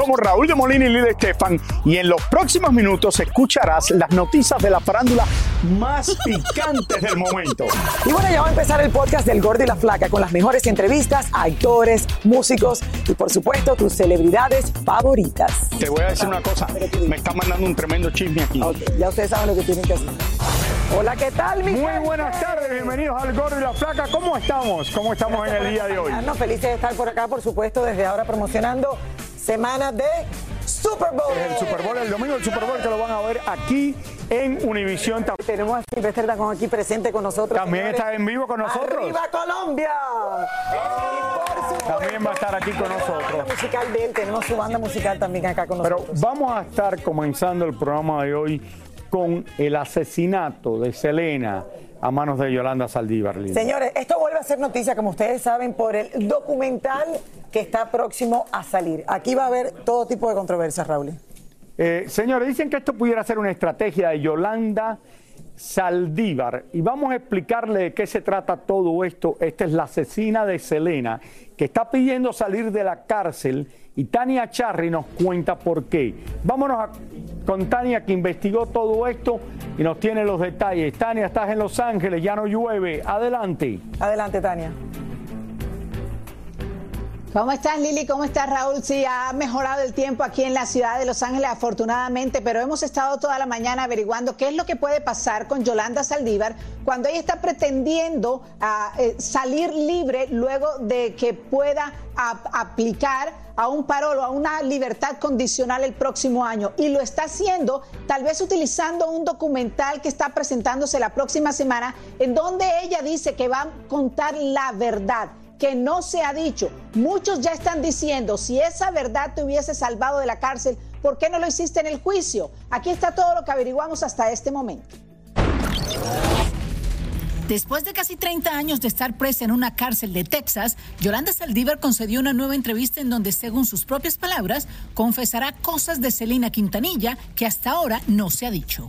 Somos Raúl de Molina y Lidia Estefan y en los próximos minutos escucharás las noticias de la farándula más picantes del momento. Y bueno, ya va a empezar el podcast del Gordi y la Flaca con las mejores entrevistas a actores, músicos y por supuesto tus celebridades favoritas. Te voy a decir una cosa, me está mandando un tremendo chisme aquí. Ok, ya ustedes saben lo que tienen que hacer. Hola, ¿qué tal, mi Muy gente? buenas tardes, bienvenidos al Gordo y la Flaca. ¿Cómo estamos? ¿Cómo estamos en el día de hoy? Acompañarnos, Felices de estar por acá, por supuesto, desde ahora promocionando semana de Super Bowl. Es el Super Bowl, el domingo del Super Bowl que lo van a ver aquí en Univisión. Tenemos a Silvestre Dangond aquí presente con nosotros. También señores. está en vivo con nosotros. ¡Arriba Colombia! Y por supuesto, También va a estar aquí con La nosotros. banda musical de él, tenemos su banda musical también acá con Pero nosotros. vamos a estar comenzando el programa de hoy con el asesinato de Selena a manos de Yolanda Saldívar. Linda. Señores, esto vuelve a ser noticia, como ustedes saben, por el documental que está próximo a salir. Aquí va a haber todo tipo de controversias, Raúl. Eh, señores, dicen que esto pudiera ser una estrategia de Yolanda Saldívar y vamos a explicarle de qué se trata todo esto. Esta es la asesina de Selena que está pidiendo salir de la cárcel y Tania Charry nos cuenta por qué. Vámonos a- con Tania que investigó todo esto y nos tiene los detalles. Tania, estás en Los Ángeles, ya no llueve. Adelante. Adelante, Tania. ¿Cómo estás Lili? ¿Cómo estás Raúl? Sí, ha mejorado el tiempo aquí en la ciudad de Los Ángeles afortunadamente, pero hemos estado toda la mañana averiguando qué es lo que puede pasar con Yolanda Saldívar cuando ella está pretendiendo ah, eh, salir libre luego de que pueda ap- aplicar a un parol o a una libertad condicional el próximo año. Y lo está haciendo tal vez utilizando un documental que está presentándose la próxima semana en donde ella dice que va a contar la verdad que no se ha dicho. Muchos ya están diciendo, si esa verdad te hubiese salvado de la cárcel, ¿por qué no lo hiciste en el juicio? Aquí está todo lo que averiguamos hasta este momento. Después de casi 30 años de estar presa en una cárcel de Texas, Yolanda Saldívar concedió una nueva entrevista en donde, según sus propias palabras, confesará cosas de Selena Quintanilla que hasta ahora no se ha dicho.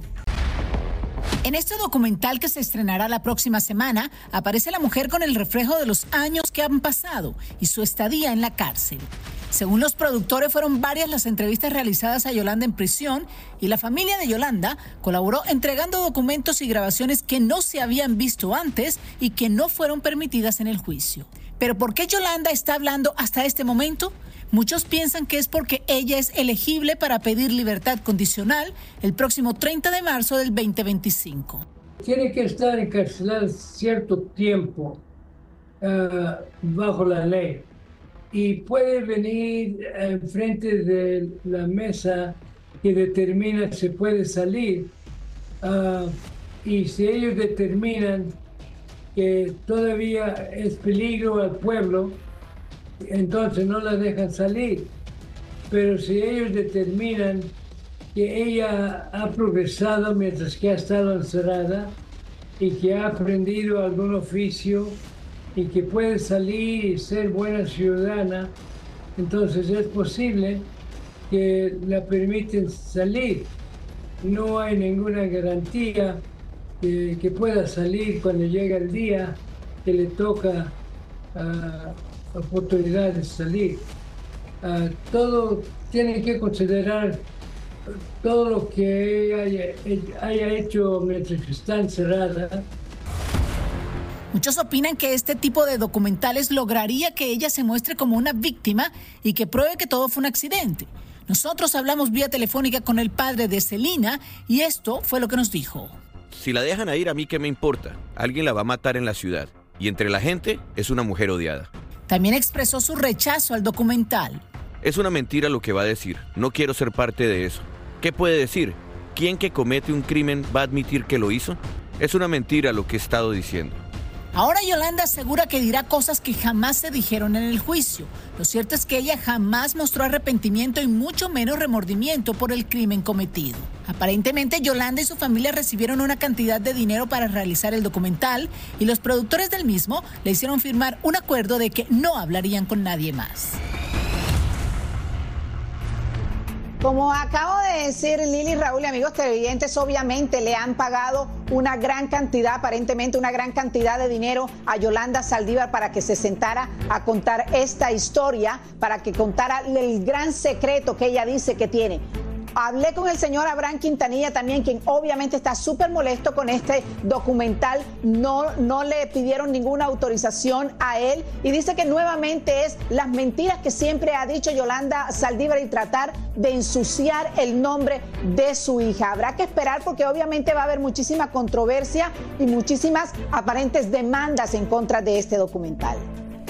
En este documental que se estrenará la próxima semana, aparece la mujer con el reflejo de los años que han pasado y su estadía en la cárcel. Según los productores, fueron varias las entrevistas realizadas a Yolanda en prisión y la familia de Yolanda colaboró entregando documentos y grabaciones que no se habían visto antes y que no fueron permitidas en el juicio. Pero ¿por qué Yolanda está hablando hasta este momento? Muchos piensan que es porque ella es elegible para pedir libertad condicional el próximo 30 de marzo del 2025. tiene que estar encarcelado cierto tiempo ah, bajo la ley y puede venir enfrente de la mesa que determina si puede salir Ah, y si ellos determinan que todavía es peligro al pueblo, entonces no la dejan salir. Pero si ellos determinan que ella ha progresado mientras que ha estado encerrada, y que ha aprendido algún oficio y que puede salir y ser buena ciudadana, entonces es posible que la permiten salir. No hay ninguna garantía que, que pueda salir cuando llega el día que le toca ah, oportunidad de salir. Ah, todo tiene que considerar todo lo que haya, haya hecho mientras está encerrada. Muchos opinan que este tipo de documentales lograría que ella se muestre como una víctima y que pruebe que todo fue un accidente. Nosotros hablamos vía telefónica con el padre de Celina y esto fue lo que nos dijo. Si la dejan a ir, a mí qué me importa. Alguien la va a matar en la ciudad. Y entre la gente es una mujer odiada. También expresó su rechazo al documental. Es una mentira lo que va a decir. No quiero ser parte de eso. ¿Qué puede decir? ¿Quién que comete un crimen va a admitir que lo hizo? Es una mentira lo que he estado diciendo. Ahora Yolanda asegura que dirá cosas que jamás se dijeron en el juicio. Lo cierto es que ella jamás mostró arrepentimiento y mucho menos remordimiento por el crimen cometido. Aparentemente Yolanda y su familia recibieron una cantidad de dinero para realizar el documental y los productores del mismo le hicieron firmar un acuerdo de que no hablarían con nadie más. Como acabo de decir Lili, Raúl y amigos televidentes, obviamente le han pagado una gran cantidad, aparentemente una gran cantidad de dinero a Yolanda Saldívar para que se sentara a contar esta historia, para que contara el gran secreto que ella dice que tiene. Hablé con el señor Abraham Quintanilla también, quien obviamente está súper molesto con este documental. No, no le pidieron ninguna autorización a él y dice que nuevamente es las mentiras que siempre ha dicho Yolanda Saldívar y tratar de ensuciar el nombre de su hija. Habrá que esperar porque obviamente va a haber muchísima controversia y muchísimas aparentes demandas en contra de este documental.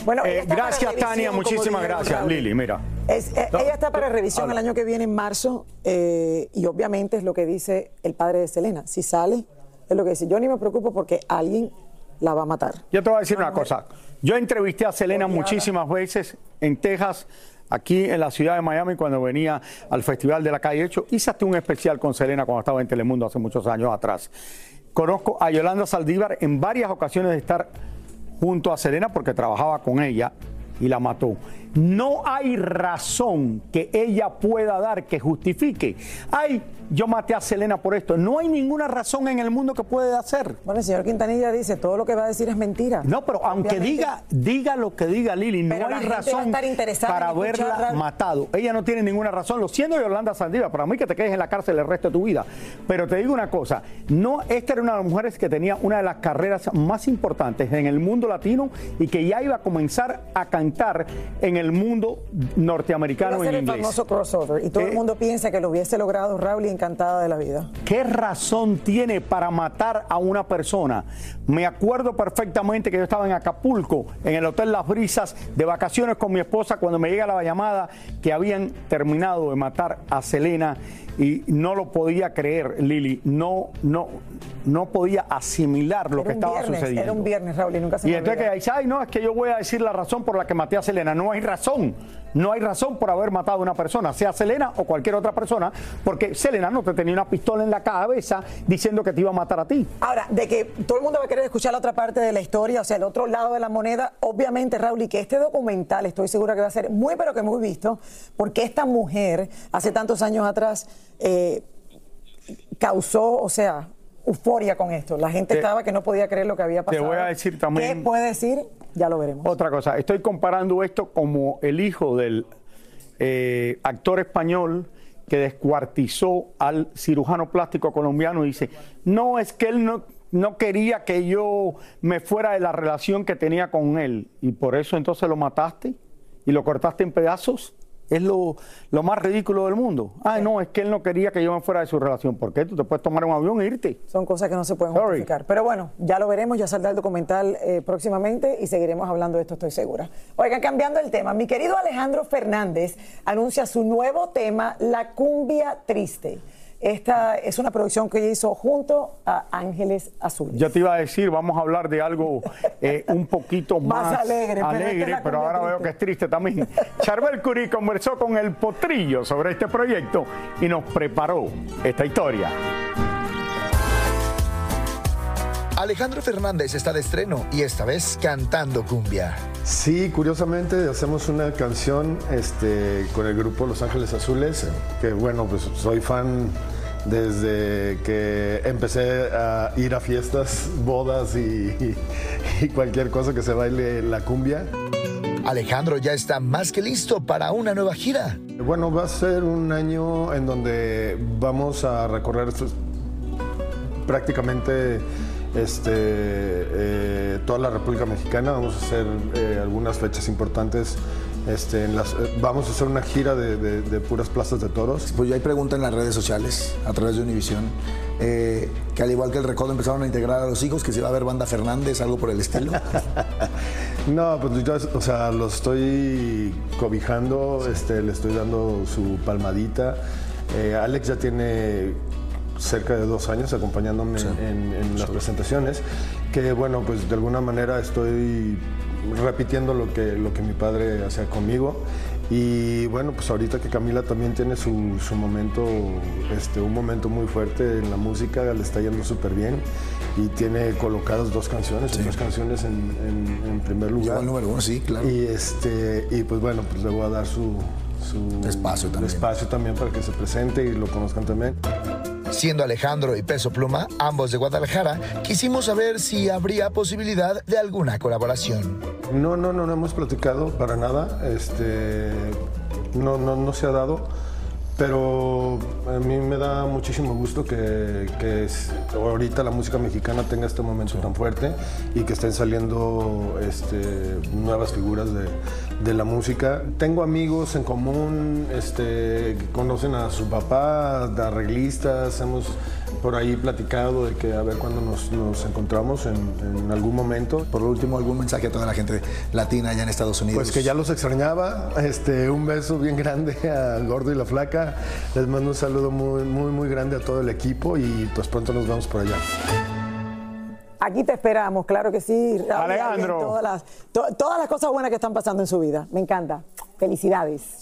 Bueno, eh, gracias Tania, muchísimas gracias Lili, mira. Eh, ella está para revisión el año que viene en marzo eh, y obviamente es lo que dice el padre de Selena. Si sale, es lo que dice. Yo ni me preocupo porque alguien la va a matar. Yo te voy a decir una cosa. Yo entrevisté a Selena muchísimas veces en Texas, aquí en la ciudad de Miami, cuando venía al Festival de la Calle Hecho. Hice hasta un especial con Selena cuando estaba en Telemundo hace muchos años atrás. Conozco a Yolanda Saldívar en varias ocasiones de estar junto a Serena porque trabajaba con ella y la mató. No hay razón que ella pueda dar que justifique. Ay, yo maté a Selena por esto. No hay ninguna razón en el mundo que puede hacer. Bueno, el señor Quintanilla dice, todo lo que va a decir es mentira. No, pero aunque diga, diga lo que diga Lili, no hay razón para haberla matado. Ella no tiene ninguna razón. Lo siendo Yolanda Sandiva, para mí que te quedes en la cárcel el resto de tu vida. Pero te digo una cosa, no, esta era una de las mujeres que tenía una de las carreras más importantes en el mundo latino y que ya iba a comenzar a cantar en el mundo norteamericano en inglés. El famoso crossover y todo el eh, mundo piensa que lo hubiese logrado Raúl y encantada de la vida. ¿Qué razón tiene para matar a una persona? Me acuerdo perfectamente que yo estaba en Acapulco, en el Hotel Las Brisas, de vacaciones con mi esposa, cuando me llega la llamada que habían terminado de matar a Selena y no lo podía creer, Lili. No, no, no podía asimilar lo que estaba sucediendo. Era un viernes, Raúl, y nunca se Y entonces que dice, ay, no, es que yo voy a decir la razón por la que maté a Selena. No hay razón. No hay razón por haber matado a una persona, sea Selena o cualquier otra persona, porque Selena no te tenía una pistola en la cabeza diciendo que te iba a matar a ti. Ahora, de que todo el mundo va a querer escuchar la otra parte de la historia, o sea, el otro lado de la moneda, obviamente, Raúl, y que este documental estoy segura que va a ser muy, pero que muy visto, porque esta mujer, hace tantos años atrás, eh, causó, o sea, euforia con esto. La gente estaba que no podía creer lo que había pasado. Te voy a decir también. ¿Qué puede decir? Ya lo veremos. Otra cosa, estoy comparando esto como el hijo del eh, actor español que descuartizó al cirujano plástico colombiano y dice, no, es que él no, no quería que yo me fuera de la relación que tenía con él y por eso entonces lo mataste y lo cortaste en pedazos es lo, más ridículo del mundo. Ay, no, es que él no quería que yo me fuera de su relación. ¿Por qué? Tú te puedes tomar un avión e irte. Son cosas que no se pueden justificar. Pero bueno, ya lo veremos, ya saldrá el documental eh, próximamente y seguiremos hablando de esto, estoy segura. Oigan, cambiando el tema, mi querido Alejandro Fernández anuncia su nuevo tema, La cumbia triste. Esta es una producción que hizo junto a Ángeles Azules. Yo te iba a decir, vamos a hablar de algo eh, un poquito más, alegre, pero, ahora veo que es triste también. Charbel Curí conversó con el Potrillo sobre este proyecto y nos preparó esta historia. Alejandro Fernández está de estreno y esta vez cantando cumbia. Sí, curiosamente hacemos una canción este, con el grupo Los Ángeles Azules, que bueno, pues soy fan desde que empecé a ir a fiestas, bodas y, y cualquier cosa que se baile la cumbia. Alejandro ya está más que listo para una nueva gira. Bueno, va a ser un año en donde vamos a recorrer prácticamente este, eh, toda la República Mexicana. Vamos a hacer eh, algunas fechas importantes. Este, en las, eh, vamos a hacer una gira de, de- de puras plazas de toros. Pues ya hay preguntas en las redes sociales, a través de Univisión, eh, que al igual que el Recodo empezaron a integrar a los hijos, que se va a ver Banda Fernández, algo por el estilo. No, pues yo, o sea, lo estoy cobijando, este, le estoy dando su palmadita. Eh, Alex ya tiene cerca de dos años acompañándome en, en las presentaciones, que bueno, pues de alguna manera estoy repitiendo lo que, lo que mi padre hacía conmigo. Y bueno, pues ahorita que Camila también tiene su, su momento, este, un momento muy fuerte en la música, le está yendo súper bien y tiene colocadas dos canciones, dos canciones en, en- en primer lugar. el número uno, sí, claro. Y, este, y pues bueno, pues le voy a dar su, su Espacio también. espacio también para que se presente y lo conozcan también. Siendo Alejandro y Peso Pluma, ambos de Guadalajara, quisimos saber si habría posibilidad de alguna colaboración. No, no, no, no hemos platicado para nada. Este, no, no, no se ha dado. Pero a mí me da muchísimo gusto que, que ahorita la música mexicana tenga este momento tan fuerte y que estén saliendo este, nuevas figuras de, de la música. Tengo amigos en común este, que conocen a su papá, de arreglistas, hemos por ahí platicado de que a ver cuándo nos, nos encontramos en, en algún momento. Por último, algún mensaje a toda la gente latina allá en Estados Unidos. Pues que ya los extrañaba. Este, un beso bien grande a Gordo y la Flaca. Les mando un saludo muy, muy, muy grande a todo el equipo y pues pronto nos vemos por allá. Aquí te esperamos, claro que sí. Alejandro. y Todas las, to- todas las cosas buenas que están pasando en su vida. Me encanta. Felicidades.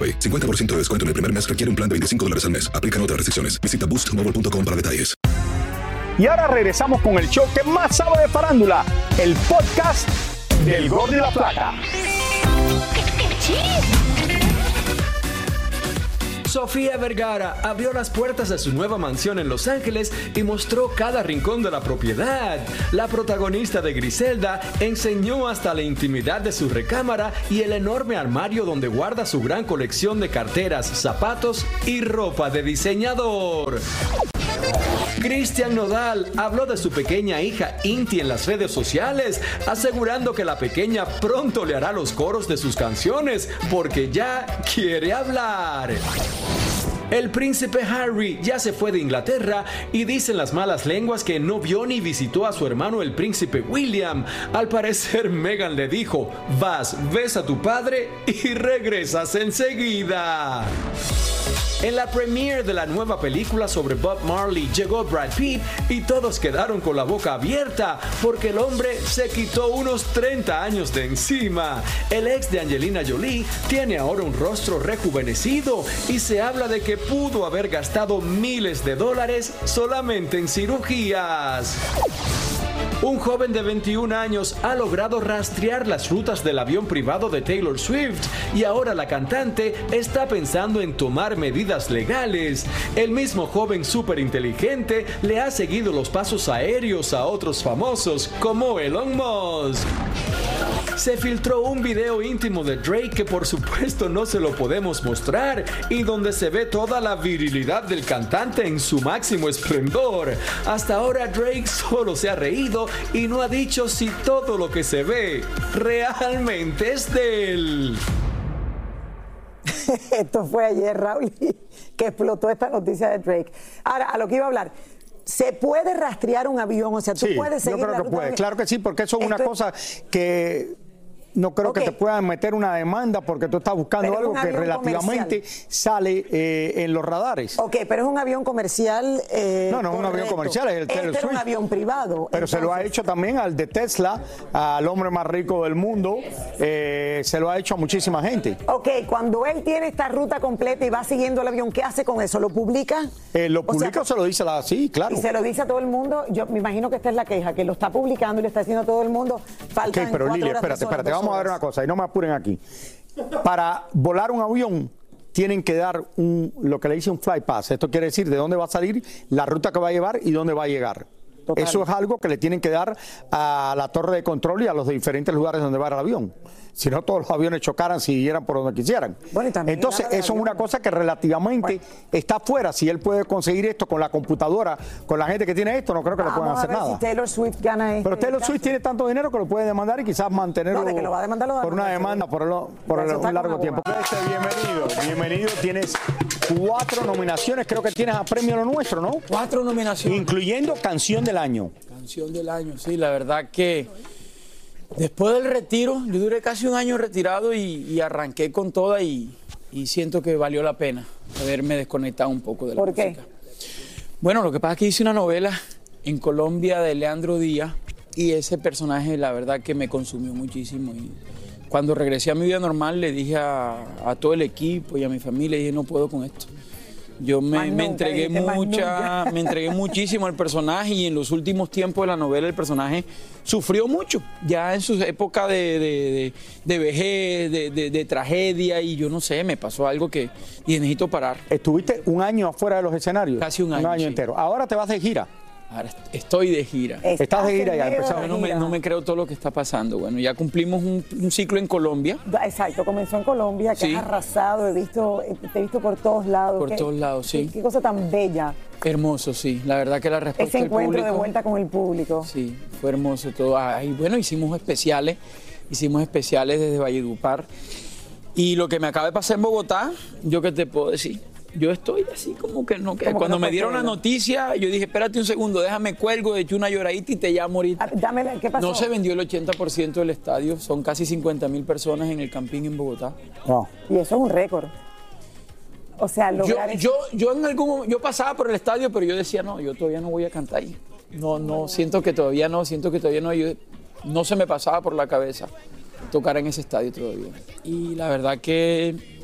AroPay. 50% de descuento en el primer mes requiere un plan de 25 dólares al mes. Aplican otras restricciones. Visita boostmobile.com para detalles. Y ahora regresamos con el show que más sabe de farándula, el podcast del Gol de la Plata. Sofía Vergara abrió las puertas de su nueva mansión en Los Ángeles y mostró cada rincón de la propiedad. La protagonista de Griselda enseñó hasta la intimidad de su recámara y el enorme armario donde guarda su gran colección de carteras, zapatos y ropa de diseñador. Cristian Nodal habló de su pequeña hija Inti en las redes sociales, asegurando que la pequeña pronto le hará los coros de sus canciones porque ya quiere hablar. El príncipe Harry ya se fue de Inglaterra y dicen las malas lenguas que no vio ni visitó a su hermano el príncipe William. Al parecer Meghan le dijo, vas, ves a tu padre y regresas enseguida. En la premiere de la nueva película sobre Bob Marley llegó Brad Pitt y todos quedaron con la boca abierta porque el hombre se quitó unos 30 años de encima. El ex de Angelina Jolie tiene ahora un rostro rejuvenecido y se habla de que pudo haber gastado miles de dólares solamente en cirugías. Un joven de 21 años ha logrado rastrear las rutas del avión privado de Taylor Swift y ahora la cantante está pensando en tomar medidas legales. El mismo joven súper inteligente le ha seguido los pasos aéreos a otros famosos como Elon Musk. Se filtró un video íntimo de Drake que por supuesto no se lo podemos mostrar y donde se ve toda la virilidad del cantante en su máximo esplendor. Hasta ahora Drake solo se ha reído y no ha dicho si todo lo que se ve realmente es de él. Esto fue ayer, Raúl, que explotó esta noticia de Drake. Ahora, a lo que iba a hablar. ¿Se puede rastrear un avión? O sea, tú Sí, puedes seguir yo creo la que ruta puede. de- Claro que sí, porque eso es una Esto- cosa que no creo que te puedan meter una demanda porque tú estás buscando Pero es algo que relativamente sale eh, en los radares. Ok, pero es un avión comercial. eh, No, no es un avión comercial, es el Este Taylor era un avión privado. Pero se lo ha hecho también al de Tesla, al hombre más rico del mundo, eh, se lo ha hecho a muchísima gente. Ok, cuando él tiene esta ruta completa y va siguiendo el avión, ¿qué hace con eso? ¿Lo publica? ¿Lo O sea, publica o se lo dice la sí, claro? Y se lo dice a todo el mundo. Yo me imagino que esta es la queja, que lo está publicando y le está diciendo a todo el mundo. Ok, Faltan pero cuatro Lili, horas, espérate, espérate, vamos a ver una cosa y no me apuren aquí. Para volar un avión tienen que dar un, lo que le dice un fly pass. Esto quiere decir de dónde va a salir, la ruta que va a llevar y dónde va a llegar. Eso es algo que le tienen que dar a la torre de control y a los diferentes lugares donde va el avión. Si no, todos los aviones chocaran si siguieran por donde quisieran. Entonces, nada de eso es una cosa que relativamente está fuera. Si él puede conseguir esto con la computadora, con la gente que tiene esto, no creo que le puedan Vamos a hacer ver nada. si Taylor Swift gana este Pero Taylor. Swift tiene tanto dinero que lo puede demandar y quizás mantenerlo No, de que lo va a demandar, lo va a por una demandar, demanda por, el- por el- un largo tiempo. Este, bienvenido, bienvenido. Tienes cuatro nominaciones, creo que tienes a premio lo nuestro, ¿no? Cuatro nominaciones. Incluyendo canción del año. Canción del año, sí, la verdad que después del retiro, yo duré casi un año retirado y, y arranqué con toda y, y siento que valió la pena haberme desconectado un poco de la ¿Por qué? música. Bueno, lo que pasa es que hice una novela en Colombia de Leandro Díaz y ese personaje la verdad que me consumió muchísimo y cuando regresé a mi vida normal le dije a, a todo el equipo y a mi familia, dije no puedo con esto. Yo me, me entregué mucha, me entregué muchísimo al personaje y en los últimos tiempos de la novela el personaje sufrió mucho, ya en su época de, de, de- de vejez, de, tragedia y yo no sé, me pasó algo que necesito parar. Estuviste un año afuera de los escenarios. Casi un año. Un año sí. entero. Ahora te vas de gira. Ahora estoy de gira. Estás de gira ya, empezamos. No me, no me creo todo lo que está pasando. Bueno, ya cumplimos un, un ciclo en Colombia. Exacto, comenzó en Colombia, que Sí. has arrasado, he visto, te he visto por todos lados. Por Qué- todos lados, sí. Qué, qué cosa tan bella. Hermoso, sí. La verdad que la respuesta Ese del encuentro de vuelta con el público. Sí, fue hermoso todo. Y bueno, hicimos especiales, hicimos especiales desde Valledupar. Y lo que me acaba de pasar en Bogotá, yo qué te puedo decir. Yo estoy así como que no. Como que cuando no me dieron la noticia, yo dije, espérate un segundo, déjame cuelgo, eché una lloradita y te llamo ahorita. Dame, la- ¿qué pasó? No se vendió el 80% del estadio, son casi 50 mil personas en el campín en Bogotá. Y eso es un récord. O sea, Yo, lograr eso. yo, yo en algún momento, yo pasaba por el estadio, pero yo decía, no, yo todavía no voy a cantar ahí. No, no, siento que todavía no, siento que todavía no. yo- no se me pasaba por la cabeza tocar en ese estadio todavía. Y la verdad que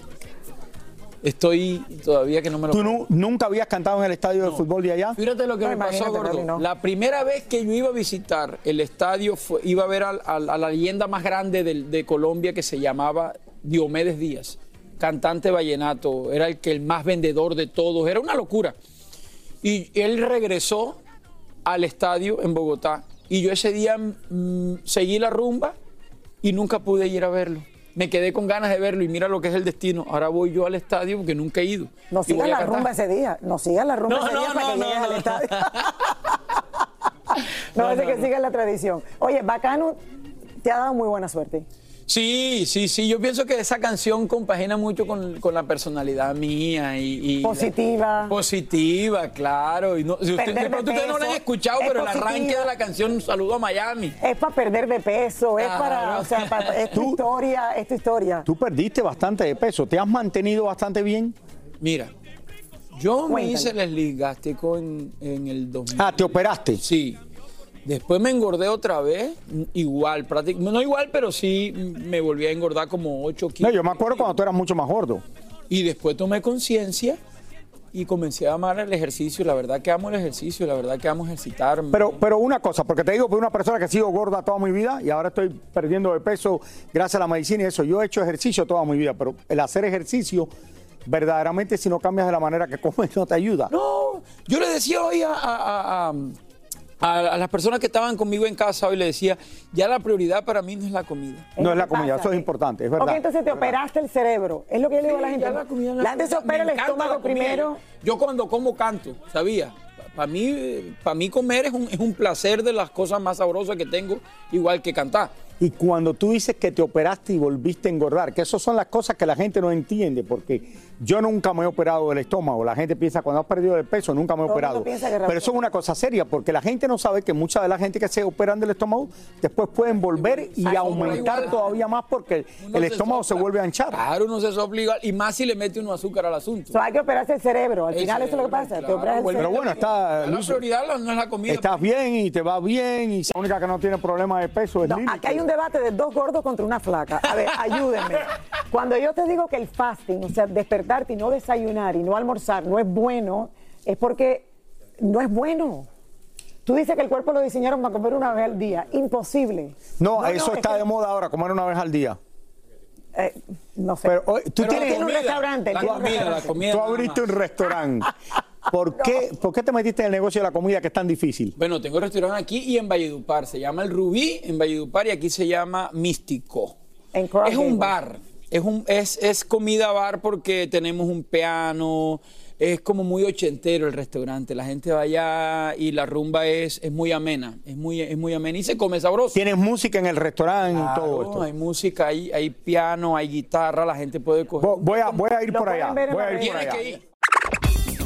estoy todavía que no me lo ¿Tú nu- nunca habías cantado en el estadio de fútbol de allá? Fíjate lo que No, me pasó, gordo. La primera vez que yo iba a visitar el estadio, fue- iba a ver a, la leyenda más grande de, Colombia que se llamaba Diomedes Díaz, cantante vallenato, era el que el más vendedor de todos, era una locura. Y él regresó al estadio en Bogotá y yo ese día mm, seguí la rumba y nunca pude ir a verlo. Me quedé con ganas de verlo y mira lo que es el destino. Ahora voy yo al estadio porque nunca he ido. No sigas la rumba ese día. No sigas la rumba No, ese no, día para no, que no, llegues no. al estadio. no, No, es que no. sigas la tradición. Oye, Bacano te ha dado muy buena suerte. Sí, sí, sí. Yo pienso que esa canción compagina mucho con, con la personalidad mía y, y- Positiva. Positiva, claro. Y no, si usted, de pronto ustedes no la han escuchado, es pero el arranque de la canción Un saludo a Miami. Es para perder de peso, es para, o sea, para- es tu historia, es tu historia. Tú perdiste bastante de peso. ¿Te has mantenido bastante bien? Mira, yo me hice el sleeve gástrico en, en el 2000. Ah, ¿te operaste? Sí. Después me engordé otra vez, igual, práctic- no igual, pero sí me volví a engordar como 8 No, kilos. yo me acuerdo cuando tú eras mucho más gordo. Y después tomé conciencia y comencé a amar el ejercicio. La verdad que amo el ejercicio, la verdad que amo ejercitarme. Pero, pero una cosa, porque te digo, por una persona que ha sido gorda toda mi vida y ahora estoy perdiendo de peso gracias a la medicina y eso. Yo he hecho ejercicio toda mi vida, pero el hacer ejercicio, verdaderamente, si no cambias de la manera que comes, no te ayuda. No, yo le decía hoy a, a- a- a- las personas que estaban conmigo en casa, hoy le decía, ya la prioridad para mí no es la comida. No es la comida, eso es importante, es verdad. Ok, entonces te operaste el cerebro. Es lo que yo le digo a la gente. ya la comida La gente se opera el estómago primero. Yo cuando como canto, ¿sabía? Para mí, para mí comer es un, es un placer de las cosas más sabrosas que tengo, igual que cantar. Y cuando tú dices que te operaste y volviste a engordar, que esas son las cosas que la gente no entiende, porque yo nunca me he operado del estómago. La gente piensa, cuando has perdido el peso, nunca me he Todo operado. Pero eso es una cosa seria, porque la gente no sabe que mucha de la gente que se operan del estómago después pueden volver y Ay, aumentar todavía más porque Uno el estómago se vuelve a hinchar. Claro, uno se sopla igual, y más si le mete uno azúcar al asunto. O sea, hay que operarse el cerebro. Al El final eso es lo que cerebro, pasa. Te operas el Bueno, Pero cerebro. bueno, está... La prioridad no es la comida. estás bien y te va bien y la única que no tiene problema de peso es No, Lili. Un debate de dos gordos contra una flaca. A ver, ayúdenme. Cuando yo te digo que el fasting, o sea, despertarte y no desayunar y no almorzar no es bueno, es porque no es bueno. Tú dices que el cuerpo lo diseñaron para comer una vez al día. Imposible. No, eso es está que- de moda ahora, comer una vez al día. eh, no sé. Pero tú Pero tienes tiene un restaurante. La comida, la comida. Tú abriste un restaurante. ¿Por, qué, ¿Por qué te metiste en el negocio de la comida que es tan difícil? Bueno, tengo restaurante aquí y en Valledupar. Se llama El Rubí en Valledupar y aquí se llama Místico. En Es un bar. Es, un, es, es comida bar porque tenemos un piano. Es como muy ochentero el restaurante. La gente va allá y la rumba es, es muy amena. Es muy, es muy amena y se come sabroso. Tienes música en el restaurante y todo Claro, esto. Hay música, hay, hay piano, hay guitarra. La gente puede coger. Vo- Voy a, voy a ir por allá. Voy a ir por allá.